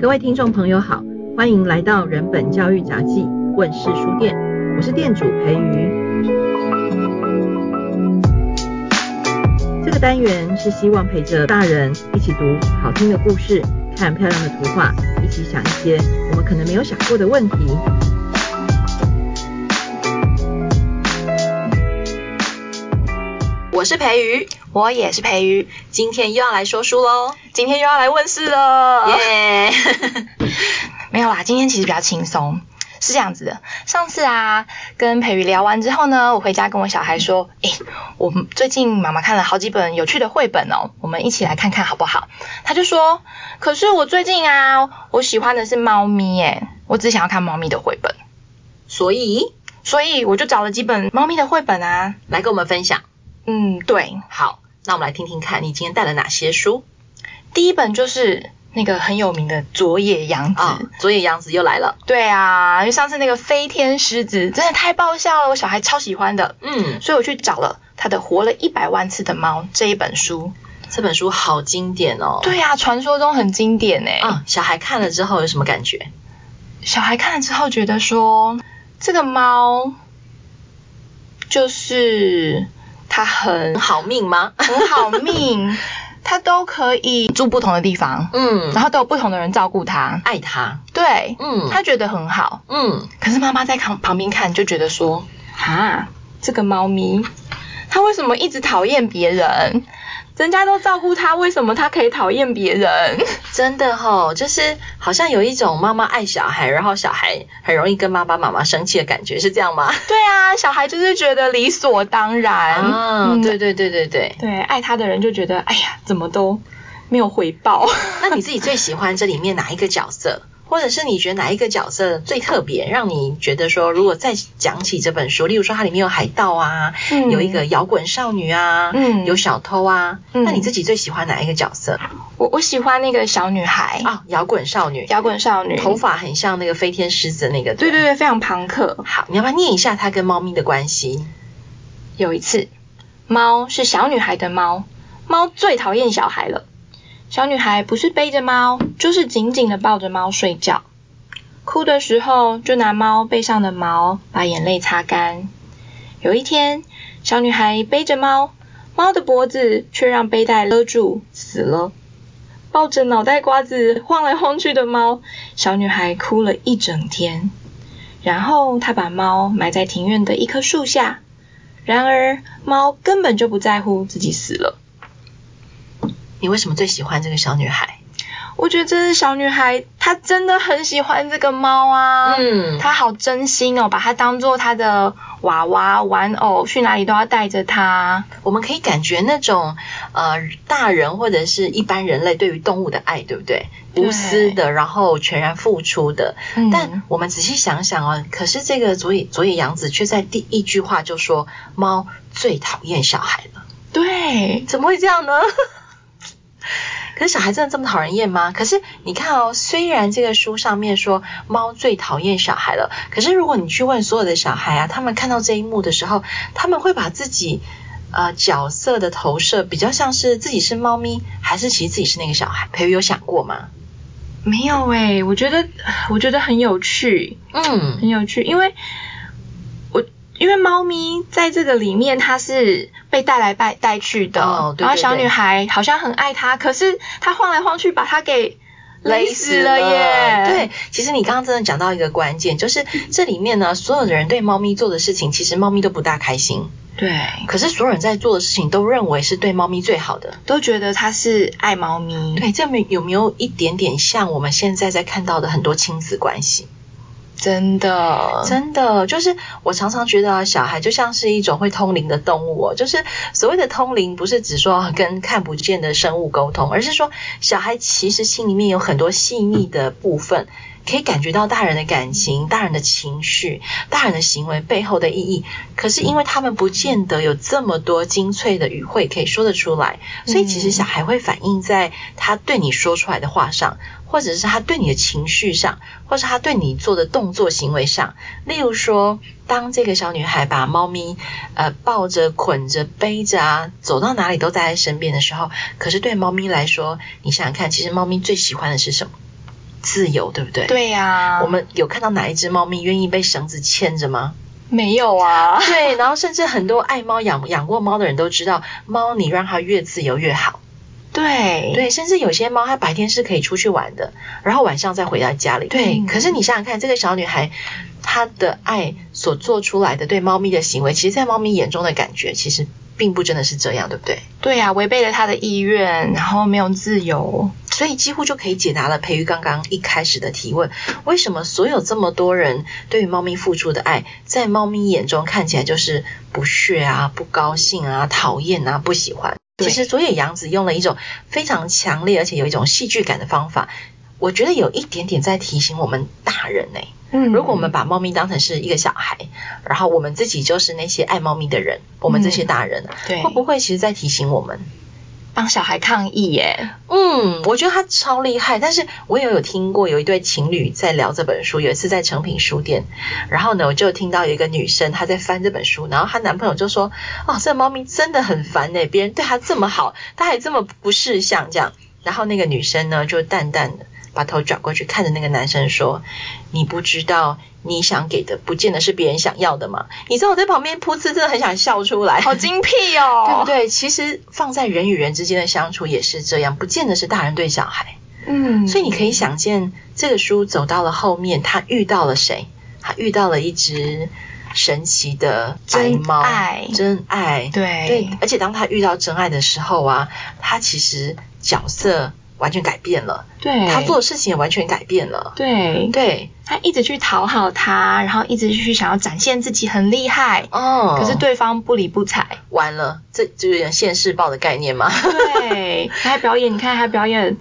各位听众朋友好，欢迎来到人本教育杂记问世书店，我是店主培瑜。这个单元是希望陪着大人一起读好听的故事，看漂亮的图画，一起想一些我们可能没有想过的问题。我是培瑜，我也是培瑜，今天又要来说书喽，今天又要来问事了，耶、yeah! 没有啦，今天其实比较轻松，是这样子的，上次啊跟培瑜聊完之后呢，我回家跟我小孩说，诶我们最近妈妈看了好几本有趣的绘本哦，我们一起来看看好不好？他就说，可是我最近啊，我喜欢的是猫咪耶，我只想要看猫咪的绘本，所以，所以我就找了几本猫咪的绘本啊，来跟我们分享。嗯，对，好，那我们来听听看你今天带了哪些书。第一本就是那个很有名的佐野洋子，哦，佐野洋子又来了。对啊，因为上次那个飞天狮子真的太爆笑了，我小孩超喜欢的。嗯，所以我去找了他的《活了一百万次的猫》这一本书。这本书好经典哦。对啊，传说中很经典诶。嗯，小孩看了之后有什么感觉？小孩看了之后觉得说，这个猫就是。它很好命吗？很好命，他都可以住不同的地方，嗯，然后都有不同的人照顾他，爱他，对，嗯，他觉得很好，嗯。可是妈妈在旁旁边看就觉得说，哈，这个猫咪，它为什么一直讨厌别人？人家都照顾他，为什么他可以讨厌别人？真的哦，就是好像有一种妈妈爱小孩，然后小孩很容易跟爸爸妈妈生气的感觉，是这样吗？对啊，小孩就是觉得理所当然。啊，嗯，对对对对对。对，爱他的人就觉得，哎呀，怎么都没有回报。那你自己最喜欢这里面哪一个角色？或者是你觉得哪一个角色最特别，让你觉得说，如果再讲起这本书，例如说它里面有海盗啊，嗯、有一个摇滚少女啊，嗯，有小偷啊，嗯，那你自己最喜欢哪一个角色？我我喜欢那个小女孩啊，摇滚少女，摇滚少女，头发很像那个飞天狮子那个，对对对，非常朋克。好，你要不要念一下它跟猫咪的关系？有一次，猫是小女孩的猫，猫最讨厌小孩了。小女孩不是背着猫，就是紧紧的抱着猫睡觉。哭的时候，就拿猫背上的毛把眼泪擦干。有一天，小女孩背着猫，猫的脖子却让背带勒住，死了。抱着脑袋瓜子晃来晃去的猫，小女孩哭了一整天。然后，她把猫埋在庭院的一棵树下。然而，猫根本就不在乎自己死了。你为什么最喜欢这个小女孩？我觉得这是小女孩，她真的很喜欢这个猫啊。嗯，她好真心哦，把它当做她的娃娃玩偶，去哪里都要带着它。我们可以感觉那种呃大人或者是一般人类对于动物的爱，对不对？无私的，然后全然付出的。嗯，但我们仔细想想哦，可是这个佐野佐野洋子却在第一句话就说猫最讨厌小孩了。对，怎么会这样呢？可是小孩真的这么讨人厌吗？可是你看哦，虽然这个书上面说猫最讨厌小孩了，可是如果你去问所有的小孩啊，他们看到这一幕的时候，他们会把自己呃角色的投射比较像是自己是猫咪，还是其实自己是那个小孩？培瑜有想过吗？没有诶、欸，我觉得我觉得很有趣，嗯，很有趣，因为我。因为猫咪在这个里面，它是被带来带带去的，哦，对对对，然后小女孩好像很爱它，可是它晃来晃去，把它给勒死了耶。对，其实你刚刚真的讲到一个关键，就是 这里面呢，所有的人对猫咪做的事情，其实猫咪都不大开心。对，可是所有人在做的事情，都认为是对猫咪最好的，都觉得它是爱猫咪。对，这有没有一点点像我们现在在看到的很多亲子关系？真的，真的，就是我常常觉得啊，小孩就像是一种会通灵的动物哦。就是所谓的通灵，不是指说跟看不见的生物沟通，而是说小孩其实心里面有很多细腻的部分，可以感觉到大人的感情、大人的情绪、大人的行为背后的意义。可是因为他们不见得有这么多精粹的语汇可以说得出来，所以其实小孩会反映在他对你说出来的话上。或者是他对你的情绪上，或是他对你做的动作行为上，例如说，当这个小女孩把猫咪呃抱着、捆着、背着啊，走到哪里都在她身边的时候，可是对猫咪来说，你想想看，其实猫咪最喜欢的是什么？自由，对不对？对呀、啊。我们有看到哪一只猫咪愿意被绳子牵着吗？没有啊。对，然后甚至很多爱猫养养过猫的人都知道，猫你让它越自由越好。对对，甚至有些猫它白天是可以出去玩的，然后晚上再回到家里。对，嗯、可是你想想看，这个小女孩她的爱所做出来的对猫咪的行为，其实，在猫咪眼中的感觉，其实并不真的是这样，对不对？对呀、啊，违背了她的意愿，然后没有自由，所以几乎就可以解答了培育刚刚一开始的提问：为什么所有这么多人对于猫咪付出的爱，在猫咪眼中看起来就是不屑啊、不高兴啊、讨厌啊、不喜欢？其实佐野洋子用了一种非常强烈而且有一种戏剧感的方法，我觉得有一点点在提醒我们大人呢。嗯，如果我们把猫咪当成是一个小孩，然后我们自己就是那些爱猫咪的人，我们这些大人，对，会不会其实在提醒我们？帮小孩抗议耶，嗯，我觉得他超厉害。但是我也有听过有一对情侣在聊这本书，有一次在诚品书店，然后呢，我就听到有一个女生她在翻这本书，然后她男朋友就说：“哦，这个猫咪真的很烦呢，别人对她这么好，她还这么不识相这样。”然后那个女生呢，就淡淡的。把头转过去看着那个男生说：“你不知道你想给的，不见得是别人想要的吗？”你知道我在旁边噗嗤，真的很想笑出来，好精辟哦，对不对？其实放在人与人之间的相处也是这样，不见得是大人对小孩。嗯，所以你可以想见，这个书走到了后面，他遇到了谁？他遇到了一只神奇的白猫，真爱，真爱。对对，而且当他遇到真爱的时候啊，他其实角色。完全改变了，对，他做的事情也完全改变了，对。对，他一直去讨好他，然后一直去想要展现自己很厉害，哦，可是对方不理不睬，完了，这就有点现世报的概念嘛，对，他还表演，你看他表演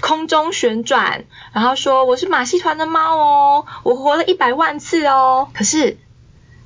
空中旋转，然后说我是马戏团的猫哦，我活了一百万次哦，可是。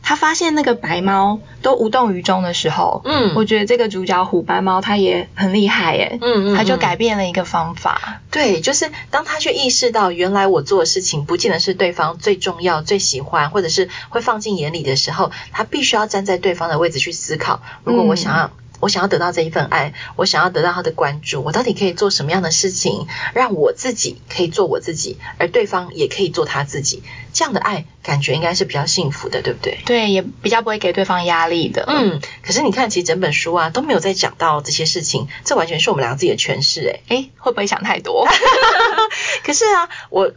他发现那个白猫都无动于衷的时候，嗯，我觉得这个主角虎斑猫它也很厉害耶，嗯，嗯嗯，他就改变了一个方法，对，就是当他去意识到原来我做的事情不见得是对方最重要、最喜欢，或者是会放进眼里的时候，他必须要站在对方的位置去思考，如果我想要。嗯我想要得到这一份爱，我想要得到他的关注，我到底可以做什么样的事情，让我自己可以做我自己，而对方也可以做他自己？这样的爱感觉应该是比较幸福的，对不对？对，也比较不会给对方压力的。嗯，可是你看，其实整本书啊都没有在讲到这些事情，这完全是我们两个自己的诠释。诶诶，会不会想太多？可是啊，我。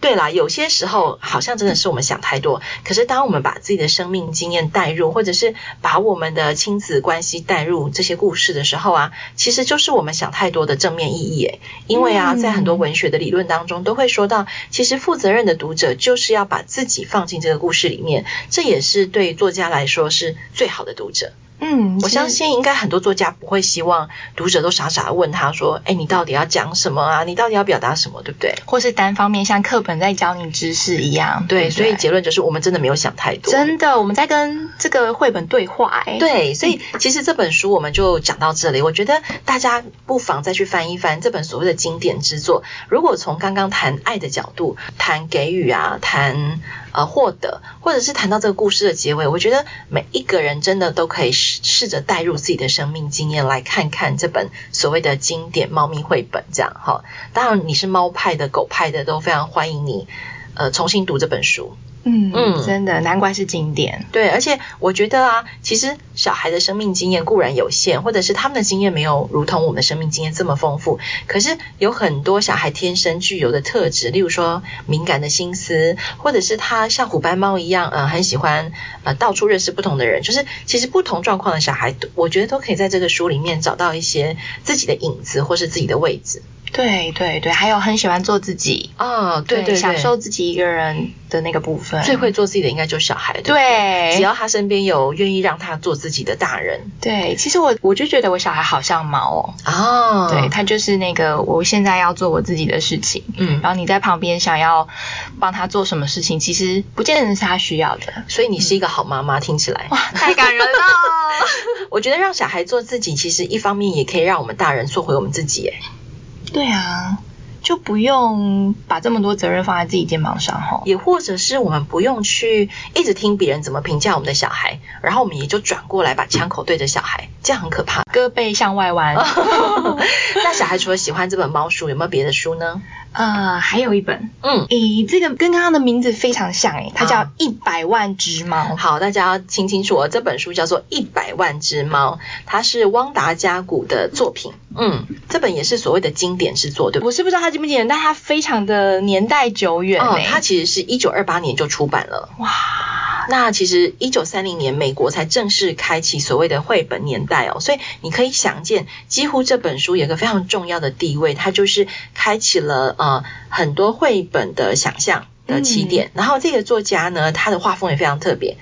对啦，有些时候好像真的是我们想太多。可是当我们把自己的生命经验带入，或者是把我们的亲子关系带入这些故事的时候啊，其实就是我们想太多的正面意义诶。因为啊，在很多文学的理论当中都会说到，其实负责任的读者就是要把自己放进这个故事里面，这也是对作家来说是最好的读者。嗯，我相信应该很多作家不会希望读者都傻傻的问他说：“哎，你到底要讲什么啊？你到底要表达什么？对不对？”或是单方面像课本在教你知识一样。对，对，所以结论就是我们真的没有想太多。真的，我们在跟这个绘本对话。哎，对，所以其实这本书我们就讲到这里。我觉得大家不妨再去翻一翻这本所谓的经典之作。如果从刚刚谈爱的角度，谈给予啊，谈。呃，获得，或者是谈到这个故事的结尾，我觉得每一个人真的都可以试着带入自己的生命经验，来看看这本所谓的经典猫咪绘本，这样哈。当然，你是猫派的、狗派的，都非常欢迎你，呃，重新读这本书。嗯嗯，真的难怪是经典。对，而且我觉得啊，其实小孩的生命经验固然有限，或者是他们的经验没有如同我们的生命经验这么丰富。可是有很多小孩天生具有的特质，例如说敏感的心思，或者是他像虎斑猫一样，呃，很喜欢呃到处认识不同的人。就是其实不同状况的小孩，我觉得都可以在这个书里面找到一些自己的影子，或是自己的位置。对对对，还有很喜欢做自己哦，对对，对，享受自己一个人的那个部分。最会做自己的应该就是小孩，对，对，对，只要他身边有愿意让他做自己的大人。对，其实我我就觉得我小孩好像猫哦，哦，对，他就是那个我现在要做我自己的事情，嗯，然后你在旁边想要帮他做什么事情，其实不见得是他需要的。所以你是一个好妈妈，嗯、听起来哇，太感人了。我觉得让小孩做自己，其实一方面也可以让我们大人做回我们自己，哎。对啊，就不用把这么多责任放在自己肩膀上哈。也或者是我们不用去一直听别人怎么评价我们的小孩，然后我们也就转过来把枪口对着小孩，这样很可怕。胳膊向外弯。那小孩除了喜欢这本猫书，有没有别的书呢？呃，还有一本，嗯，诶，这个跟刚刚的名字非常像，诶，它叫《一百万只猫》。好，大家要听清楚哦，这本书叫做《一百万只猫》，它是汪达加古的作品。嗯，这本也是所谓的经典之作，对不对？我是不知道它经不经典，但它非常的年代久远。哦，它其实是一九二八年就出版了。哇，那其实一九三零年美国才正式开启所谓的绘本年代哦，所以你可以想见，几乎这本书有一个非常重要的地位，它就是开启了呃很多绘本的想象的起点。嗯。然后这个作家呢，他的画风也非常特别。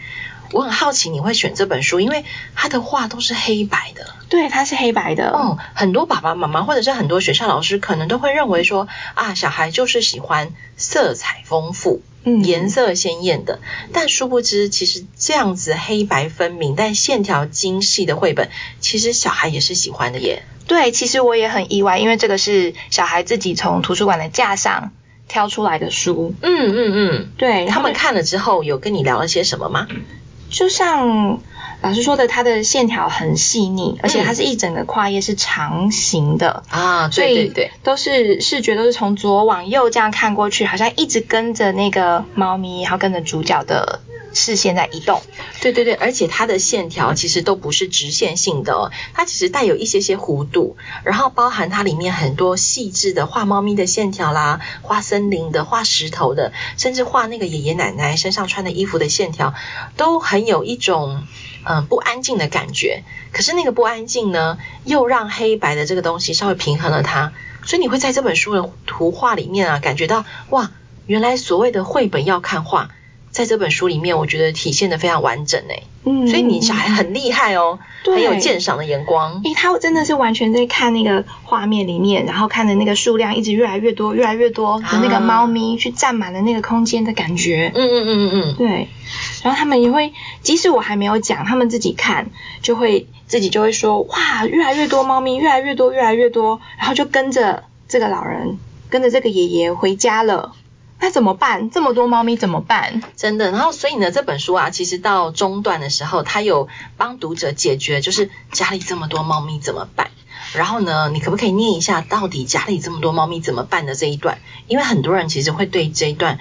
我很好奇你会选这本书，因为他的画都是黑白的。对，它是黑白的。嗯，很多爸爸妈妈或者是很多学校老师可能都会认为说啊，小孩就是喜欢色彩丰富、嗯，颜色鲜艳的。但殊不知，其实这样子黑白分明但线条精细的绘本，其实小孩也是喜欢的耶。对，其实我也很意外，因为这个是小孩自己从图书馆的架上挑出来的书。嗯嗯嗯，对，他们看了之后有跟你聊了些什么吗？就像老师说的，它的线条很细腻，而且它是一整个跨页是长形的啊，对对对，都是视觉都是从左往右这样看过去，好像一直跟着那个猫咪，然后跟着主角的。视线在移动，对对对，而且它的线条其实都不是直线性的哦，它其实带有一些些弧度，然后包含它里面很多细致的画猫咪的线条啦，画森林的、画石头的，甚至画那个爷爷奶奶身上穿的衣服的线条，都很有一种嗯、不安静的感觉。可是那个不安静呢，又让黑白的这个东西稍微平衡了它，所以你会在这本书的图画里面啊，感觉到哇，原来所谓的绘本要看画。在这本书里面，我觉得体现的非常完整诶，嗯，所以你小孩很厉害哦，很有鉴赏的眼光。诶，他真的是完全在看那个画面里面，然后看着那个数量一直越来越多、越来越多的那个猫咪去占满了那个空间的感觉。嗯嗯嗯嗯嗯，对。然后他们也会，即使我还没有讲，他们自己看就会自己就会说，哇，越来越多猫咪，越来越多，越来越多，然后就跟着这个老人，跟着这个爷爷回家了。那怎么办？这么多猫咪怎么办？真的，然后所以呢，这本书啊，其实到中段的时候，它有帮读者解决，就是家里这么多猫咪怎么办？然后呢，你可不可以念一下，到底家里这么多猫咪怎么办的这一段？因为很多人其实会对这一段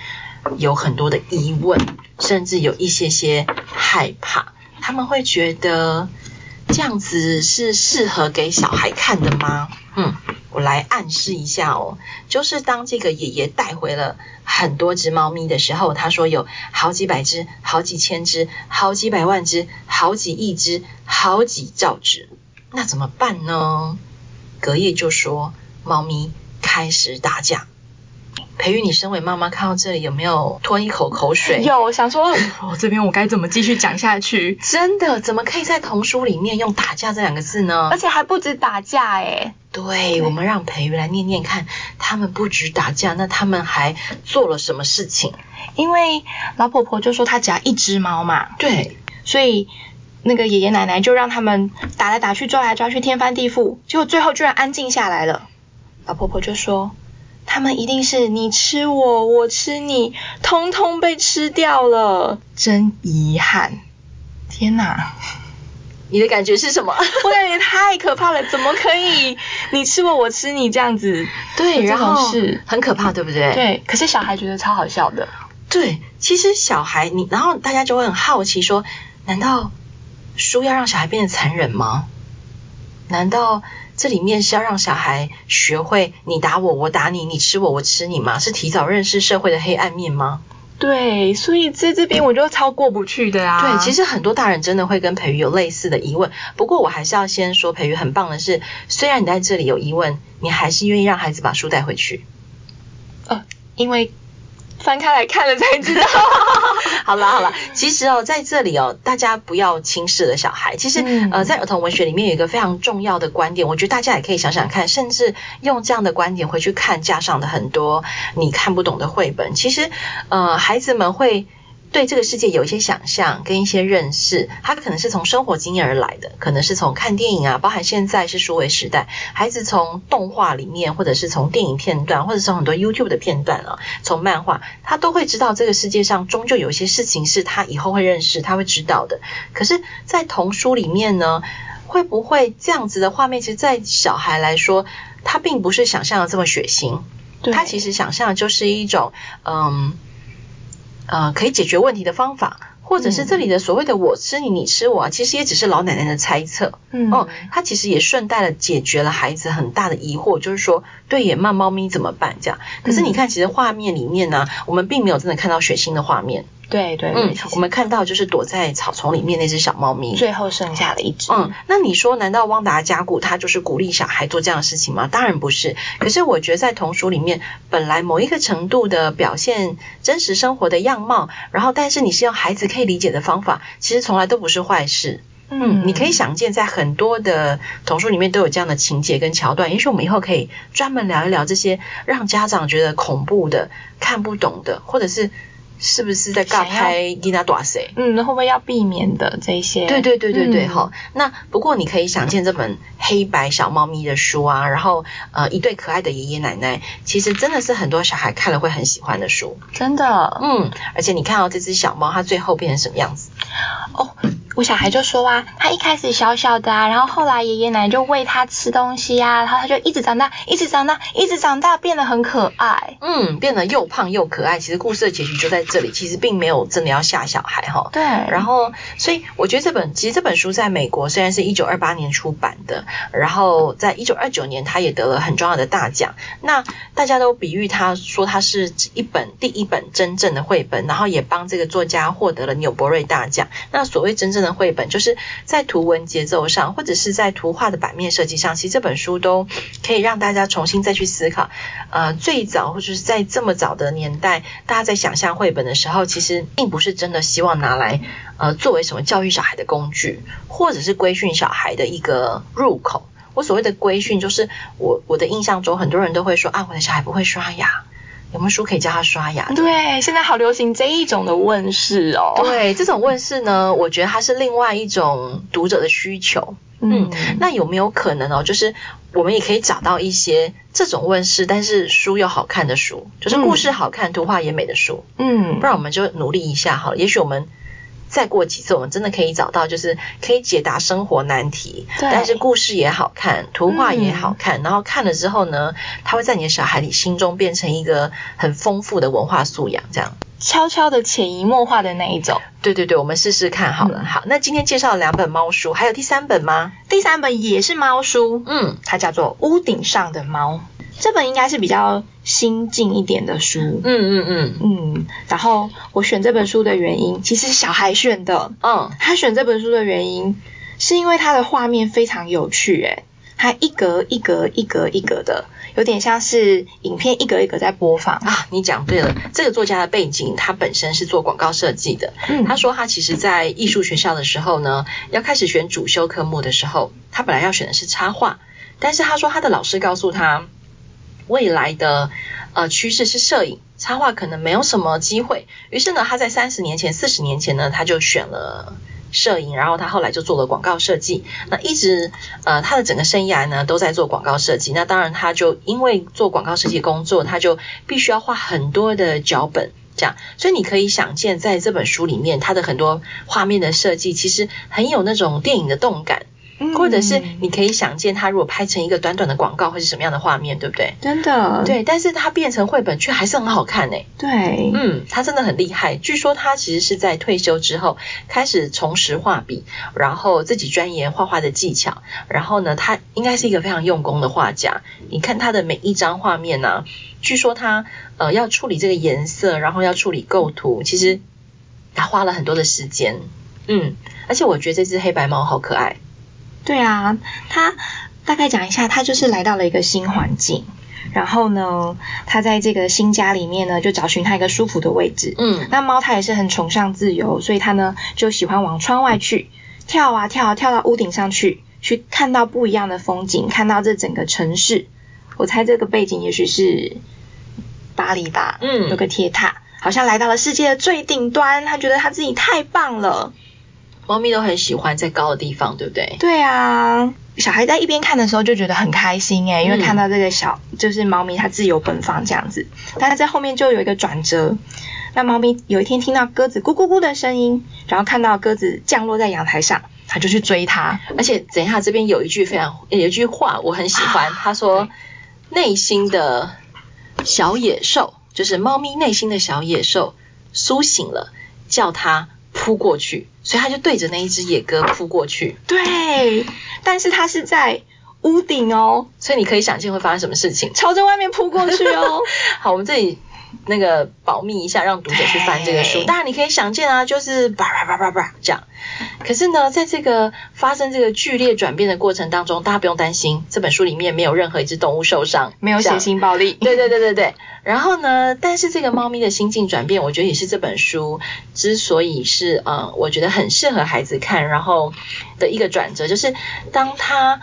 有很多的疑问，甚至有一些些害怕，他们会觉得这样子是适合给小孩看的吗？嗯。我来暗示一下哦，就是当这个爷爷带回了很多只猫咪的时候，他说有好几百只、好几千只、好几百万只、好几亿只、好几兆只，那怎么办呢？隔夜就说猫咪开始打架。培育，你身为妈妈看到这里有没有吞一口口水？有，想说 我这边我该怎么继续讲下去？真的，怎么可以在童书里面用打架这两个字呢？而且还不止打架诶。对，我们让培育来念念看，他们不止打架，那他们还做了什么事情？因为老婆婆就说她只要一只猫嘛，对，所以那个爷爷奶奶就让他们打来打去、抓来抓去、天翻地覆，结果最后居然安静下来了。老婆婆就说。他们一定是你吃我，我吃你，通通被吃掉了，真遗憾！天哪，你的感觉是什么？我感觉太可怕了，怎么可以你吃我，我吃你这样子？对，然后是很可怕，对不对？对，可是小孩觉得超好笑的。对，其实小孩你，然后大家就会很好奇说，难道书要让小孩变得残忍吗？难道？这里面是要让小孩学会你打我，我打你，你吃我，我吃你吗？是提早认识社会的黑暗面吗？对，所以在这边我就超过不去的啊。对，其实很多大人真的会跟培育有类似的疑问。不过我还是要先说，培育很棒的是，虽然你在这里有疑问，你还是愿意让孩子把书带回去。呃，因为。翻开来看了才知道。好了好了，其实哦，在这里哦，大家不要轻视了小孩。其实、嗯、呃，在儿童文学里面有一个非常重要的观点，我觉得大家也可以想想看，甚至用这样的观点回去看架上的很多你看不懂的绘本。其实呃，孩子们会。对这个世界有一些想象跟一些认识，他可能是从生活经验而来的，可能是从看电影啊，包含现在是数位时代，孩子从动画里面，或者是从电影片段，或者是从很多 YouTube 的片段啊，从漫画，他都会知道这个世界上终究有一些事情是他以后会认识，他会知道的。可是，在童书里面呢，会不会这样子的画面，其实，在小孩来说，他并不是想象的这么血腥。他其实想象就是一种嗯呃可以解决问题的方法。或者是这里的所谓的我吃你，你吃我啊，其实也只是老奶奶的猜测。嗯，哦，他其实也顺带了解决了孩子很大的疑惑，就是说，对野慢猫咪怎么办？这样。可是你看，其实画面里面呢，我们并没有真的看到血腥的画面。对对，嗯，我们看到就是躲在草丛里面那只小猫咪，最后剩下了一只。嗯，那你说，难道汪达加固他就是鼓励小孩做这样的事情吗？当然不是。可是我觉得在童书里面，本来某一个程度的表现真实生活的样貌，然后但是你是用孩子可以理解的方法，其实从来都不是坏事。嗯，你可以想见，在很多的童书里面都有这样的情节跟桥段。也许我们以后可以专门聊一聊这些让家长觉得恐怖的、看不懂的，或者是。是不是在尬拍吉娜多谁？嗯，那会不会要避免的这些？对对对对对，哈、嗯。那不过你可以想见这本黑白小猫咪的书啊，然后呃一对可爱的爷爷奶奶，其实真的是很多小孩看了会很喜欢的书。真的，嗯，而且你看到这只小猫，它最后变成什么样子？哦。我小孩就说啊，他一开始小小的啊，然后后来爷爷奶奶就喂他吃东西啊，然后他就一直长大，一直长大，一直长大，变得很可爱。嗯，变得又胖又可爱。其实故事的结局就在这里，其实并没有真的要吓小孩哈。对。然后，所以我觉得这本其实这本书在美国虽然是一九二八年出版的，然后在一九二九年他也得了很重要的大奖。那大家都比喻他说他是一本第一本真正的绘本，然后也帮这个作家获得了纽伯瑞大奖。那所谓真正的的绘本就是在图文节奏上，或者是在图画的版面设计上，其实这本书都可以让大家重新再去思考。呃，最早或者是在这么早的年代，大家在想象绘本的时候，其实并不是真的希望拿来呃作为什么教育小孩的工具，或者是规训小孩的一个入口。我所谓的规训，就是我我的印象中，很多人都会说啊，我的小孩不会刷牙。有没有书可以教他刷牙？对，现在好流行这一种的问世哦。对，这种问世呢，我觉得它是另外一种读者的需求。嗯，那有没有可能哦？就是我们也可以找到一些这种问世，但是书又好看的书，就是故事好看、嗯、图画也美的书。嗯，不然我们就努力一下好了。也许我们。再过几次，我们真的可以找到，就是可以解答生活难题，对，但是故事也好看，图画也好看，嗯，然后看了之后呢，它会在你的小孩里心中变成一个很丰富的文化素养，这样悄悄的潜移默化的那一种。对对对，我们试试看好了。嗯，好，那今天介绍了两本猫书，还有第三本吗？第三本也是猫书，嗯，它叫做《屋顶上的猫》。这本应该是比较新进一点的书，嗯嗯嗯嗯。然后我选这本书的原因，其实是小孩选的，嗯，他选这本书的原因是因为它的画面非常有趣，诶，它一格一格一格一格的，有点像是影片一格一格在播放啊。你讲对了，这个作家的背景，他本身是做广告设计的，嗯，他说他其实在艺术学校的时候呢，要开始选主修科目的时候，他本来要选的是插画，但是他说他的老师告诉他。未来的呃趋势是摄影，插画可能没有什么机会。于是呢，他在三十年前、四十年前呢，他就选了摄影，然后他后来就做了广告设计。那一直呃他的整个生涯呢都在做广告设计。那当然，他就因为做广告设计工作，他就必须要画很多的脚本，这样。所以你可以想见，在这本书里面，他的很多画面的设计其实很有那种电影的动感。或者是你可以想见，他如果拍成一个短短的广告，会是什么样的画面，对不对？真的。对，但是他变成绘本却还是很好看诶。对。嗯，他真的很厉害。据说他其实是在退休之后开始重拾画笔，然后自己钻研画画的技巧。然后呢，他应该是一个非常用功的画家。你看他的每一张画面呢、啊，据说他呃要处理这个颜色，然后要处理构图，其实他花了很多的时间。嗯，而且我觉得这只黑白猫好可爱。对啊，他大概讲一下，他就是来到了一个新环境，然后呢，他在这个新家里面呢，就找寻他一个舒服的位置。嗯，那猫它也是很崇尚自由，所以它呢就喜欢往窗外去跳啊跳啊，跳到屋顶上去，去看到不一样的风景，看到这整个城市。我猜这个背景也许是巴黎吧，嗯，有个铁塔，好像来到了世界的最顶端，他觉得他自己太棒了。猫咪都很喜欢在高的地方，对不对？对啊，小孩在一边看的时候就觉得很开心诶，因为看到这个小、嗯、就是猫咪它自由奔放这样子。但是在后面就有一个转折，那猫咪有一天听到鸽子咕咕咕的声音，然后看到鸽子降落在阳台上，它就去追它。而且等一下这边有一句非常有一句话我很喜欢，他、啊、说内心的小野兽，就是猫咪内心的小野兽苏醒了，叫它扑过去，所以他就对着那一只野鸽扑过去。对，但是他是在屋顶哦，所以你可以想见会发生什么事情，朝着外面扑过去哦。好，我们这里。那个保密一下，让读者去翻这个书。当然你可以想见啊，就是叭叭叭叭叭这样。可是呢，在这个发生这个剧烈转变的过程当中，大家不用担心，这本书里面没有任何一只动物受伤，没有血腥暴力。对对对对对。然后呢，但是这个猫咪的心境转变，我觉得也是这本书之所以是嗯，我觉得很适合孩子看，然后的一个转折，就是当他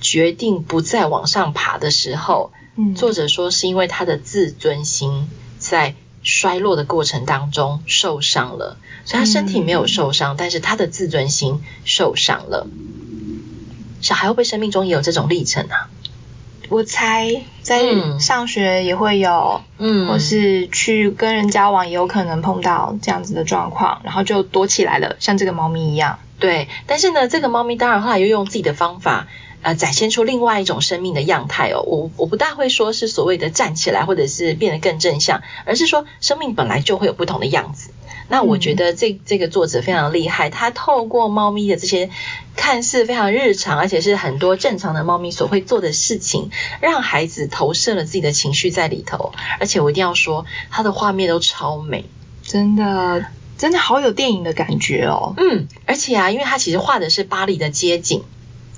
决定不再往上爬的时候，嗯，作者说是因为他的自尊心。在衰落的过程当中受伤了，所以他身体没有受伤，嗯、但是他的自尊心受伤了。小孩会不会生命中也有这种历程啊？我猜在上学也会有，嗯，或是去跟人交往也有可能碰到这样子的状况，然后就躲起来了，像这个猫咪一样。对，但是呢，这个猫咪当然后来又用自己的方法。呃，展现出另外一种生命的样态哦。我我不大会说是所谓的站起来，或者是变得更正向，而是说生命本来就会有不同的样子。那我觉得这这个作者非常厉害，他透过猫咪的这些看似非常日常，而且是很多正常的猫咪所会做的事情，让孩子投射了自己的情绪在里头。而且我一定要说，他的画面都超美，真的真的好有电影的感觉哦。嗯，而且啊，因为他其实画的是巴黎的街景。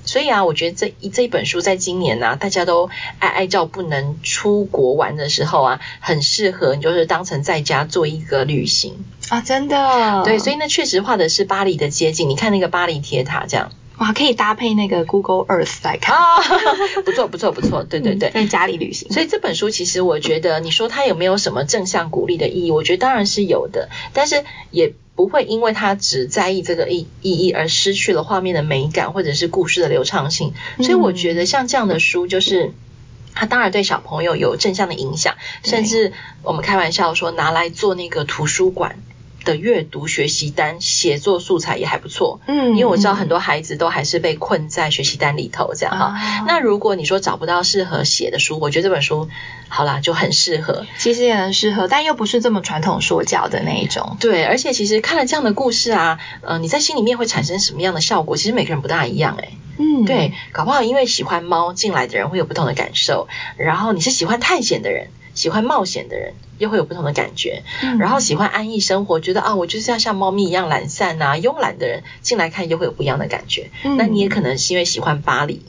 所以啊，我觉得这一这一本书在今年呢、啊，大家都爱爱照不能出国玩的时候啊，很适合你就是当成在家做一个旅行啊，真的。对，所以呢，确实画的是巴黎的街景，你看那个巴黎铁塔这样，哇，可以搭配那个 Google Earth 来看，啊、不错不错不错，对对对，在家里旅行。所以这本书其实我觉得，你说它有没有什么正向鼓励的意义？我觉得当然是有的，但是也。不会因为它只在意这个意意义而失去了画面的美感或者是故事的流畅性，所以我觉得像这样的书就是，它当然对小朋友有正向的影响，甚至我们开玩笑说拿来做那个图书馆的阅读学习单、写作素材也还不错，嗯，因为我知道很多孩子都还是被困在学习单里头这样哈。啊、那如果你说找不到适合写的书，我觉得这本书好啦，就很适合，其实也很适合，但又不是这么传统说教的那一种。对，而且其实看了这样的故事啊，呃，你在心里面会产生什么样的效果？其实每个人不大一样诶、欸、嗯，对，搞不好因为喜欢猫进来的人会有不同的感受，然后你是喜欢探险的人。喜欢冒险的人又会有不同的感觉，嗯、然后喜欢安逸生活，觉得啊，我就是要像猫咪一样懒散啊、慵懒的人进来看又会有不一样的感觉。嗯、那你也可能是因为喜欢巴黎，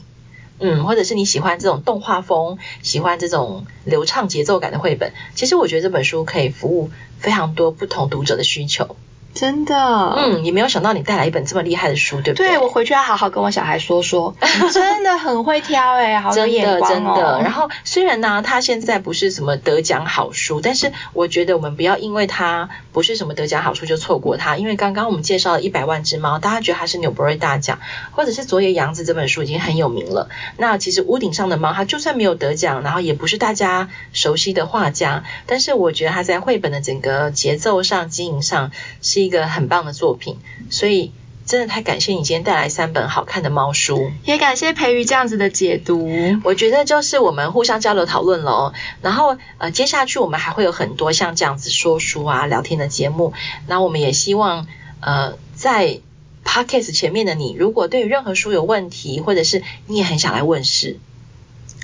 嗯，或者是你喜欢这种动画风，喜欢这种流畅节奏感的绘本。其实我觉得这本书可以服务非常多不同读者的需求。真的，嗯，也没有想到你带来一本这么厉害的书，对不对？对，我回去要好好跟我小孩说说，真的很会挑诶，好有眼光哦。真的，真的。然后虽然呢，他现在不是什么得奖好书，但是我觉得我们不要因为他不是什么得奖好书就错过他，因为刚刚我们介绍了一百万只猫，大家觉得它是纽伯瑞大奖，或者是佐野洋子这本书已经很有名了。那其实屋顶上的猫，它就算没有得奖，然后也不是大家熟悉的画家，但是我觉得他在绘本的整个节奏上、经营上是一。一个很棒的作品，所以真的太感谢你今天带来三本好看的猫书，也感谢培瑜这样子的解读。我觉得就是我们互相交流讨论喽，然后呃，接下去我们还会有很多像这样子说书啊、聊天的节目。那我们也希望呃，在 Podcast 前面的你，如果对于任何书有问题，或者是你也很想来问事，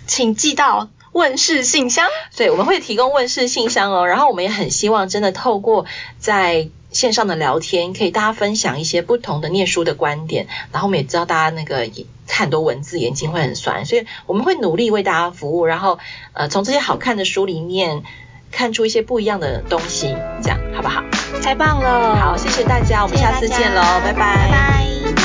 请寄到问事信箱。对，我们会提供问事信箱哦。然后我们也很希望真的透过在线上的聊天，可以大家分享一些不同的念书的观点，然后我们也知道大家那个看很多文字眼睛会很酸，所以我们会努力为大家服务，然后呃从这些好看的书里面看出一些不一样的东西，这样好不好？太棒了！好，谢谢大家，我们下次见喽，拜拜。拜拜。